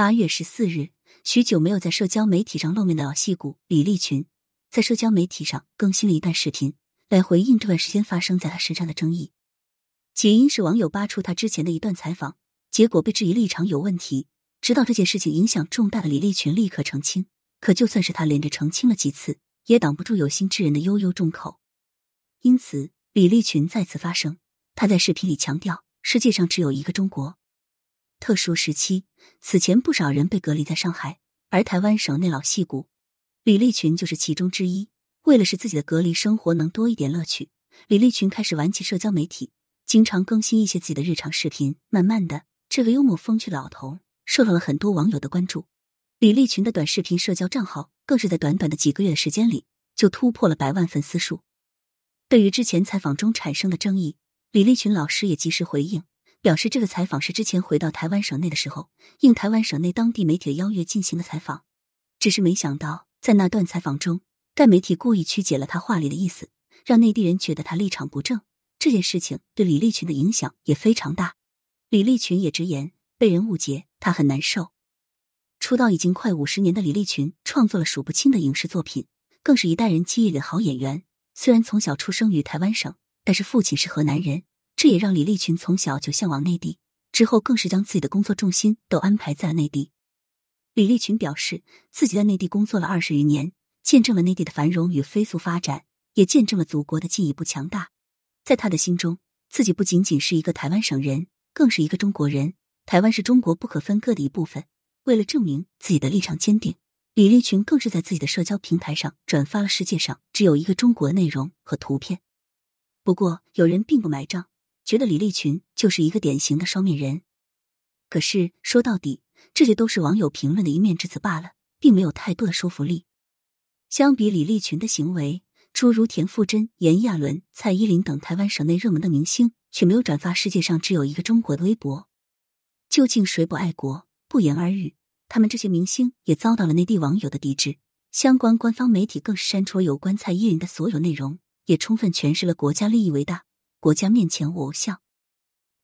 八月十四日，许久没有在社交媒体上露面的老戏骨李立群，在社交媒体上更新了一段视频，来回应这段时间发生在他身上的争议。起因是网友扒出他之前的一段采访，结果被质疑立场有问题。知道这件事情影响重大的李立群立刻澄清，可就算是他连着澄清了几次，也挡不住有心之人的悠悠众口。因此，李立群再次发声，他在视频里强调：世界上只有一个中国。特殊时期，此前不少人被隔离在上海，而台湾省内老戏骨李立群就是其中之一。为了使自己的隔离生活能多一点乐趣，李立群开始玩起社交媒体，经常更新一些自己的日常视频。慢慢的，这个幽默风趣的老头受到了很多网友的关注。李立群的短视频社交账号更是在短短的几个月的时间里就突破了百万粉丝数。对于之前采访中产生的争议，李立群老师也及时回应。表示这个采访是之前回到台湾省内的时候，应台湾省内当地媒体的邀约进行的采访。只是没想到，在那段采访中，该媒体故意曲解了他话里的意思，让内地人觉得他立场不正。这件事情对李立群的影响也非常大。李立群也直言，被人误解，他很难受。出道已经快五十年的李立群，创作了数不清的影视作品，更是一代人记忆里的好演员。虽然从小出生于台湾省，但是父亲是河南人。这也让李立群从小就向往内地，之后更是将自己的工作重心都安排在了内地。李立群表示，自己在内地工作了二十余年，见证了内地的繁荣与飞速发展，也见证了祖国的进一步强大。在他的心中，自己不仅仅是一个台湾省人，更是一个中国人。台湾是中国不可分割的一部分。为了证明自己的立场坚定，李立群更是在自己的社交平台上转发了“世界上只有一个中国”内容和图片。不过，有人并不买账。觉得李立群就是一个典型的双面人，可是说到底，这些都是网友评论的一面之词罢了，并没有太多的说服力。相比李立群的行为，诸如田馥甄、炎亚纶、蔡依林等台湾省内热门的明星，却没有转发“世界上只有一个中国”的微博。究竟谁不爱国？不言而喻。他们这些明星也遭到了内地网友的抵制，相关官方媒体更是删除了有关蔡依林的所有内容，也充分诠释了国家利益为大。国家面前无偶像，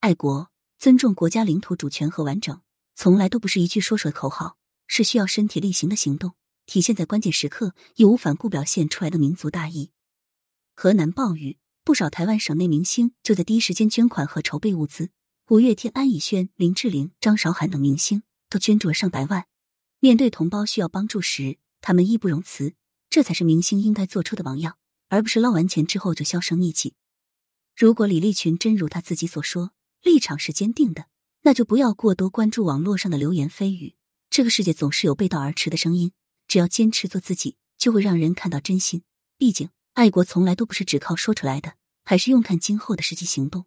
爱国、尊重国家领土主权和完整，从来都不是一句说说的口号，是需要身体力行的行动，体现在关键时刻义无反顾表现出来的民族大义。河南暴雨，不少台湾省内明星就在第一时间捐款和筹备物资。五月天、安以轩、林志玲、张韶涵等明星都捐助了上百万。面对同胞需要帮助时，他们义不容辞，这才是明星应该做出的榜样，而不是捞完钱之后就销声匿迹。如果李立群真如他自己所说，立场是坚定的，那就不要过多关注网络上的流言蜚语。这个世界总是有背道而驰的声音，只要坚持做自己，就会让人看到真心。毕竟，爱国从来都不是只靠说出来的，还是用看今后的实际行动。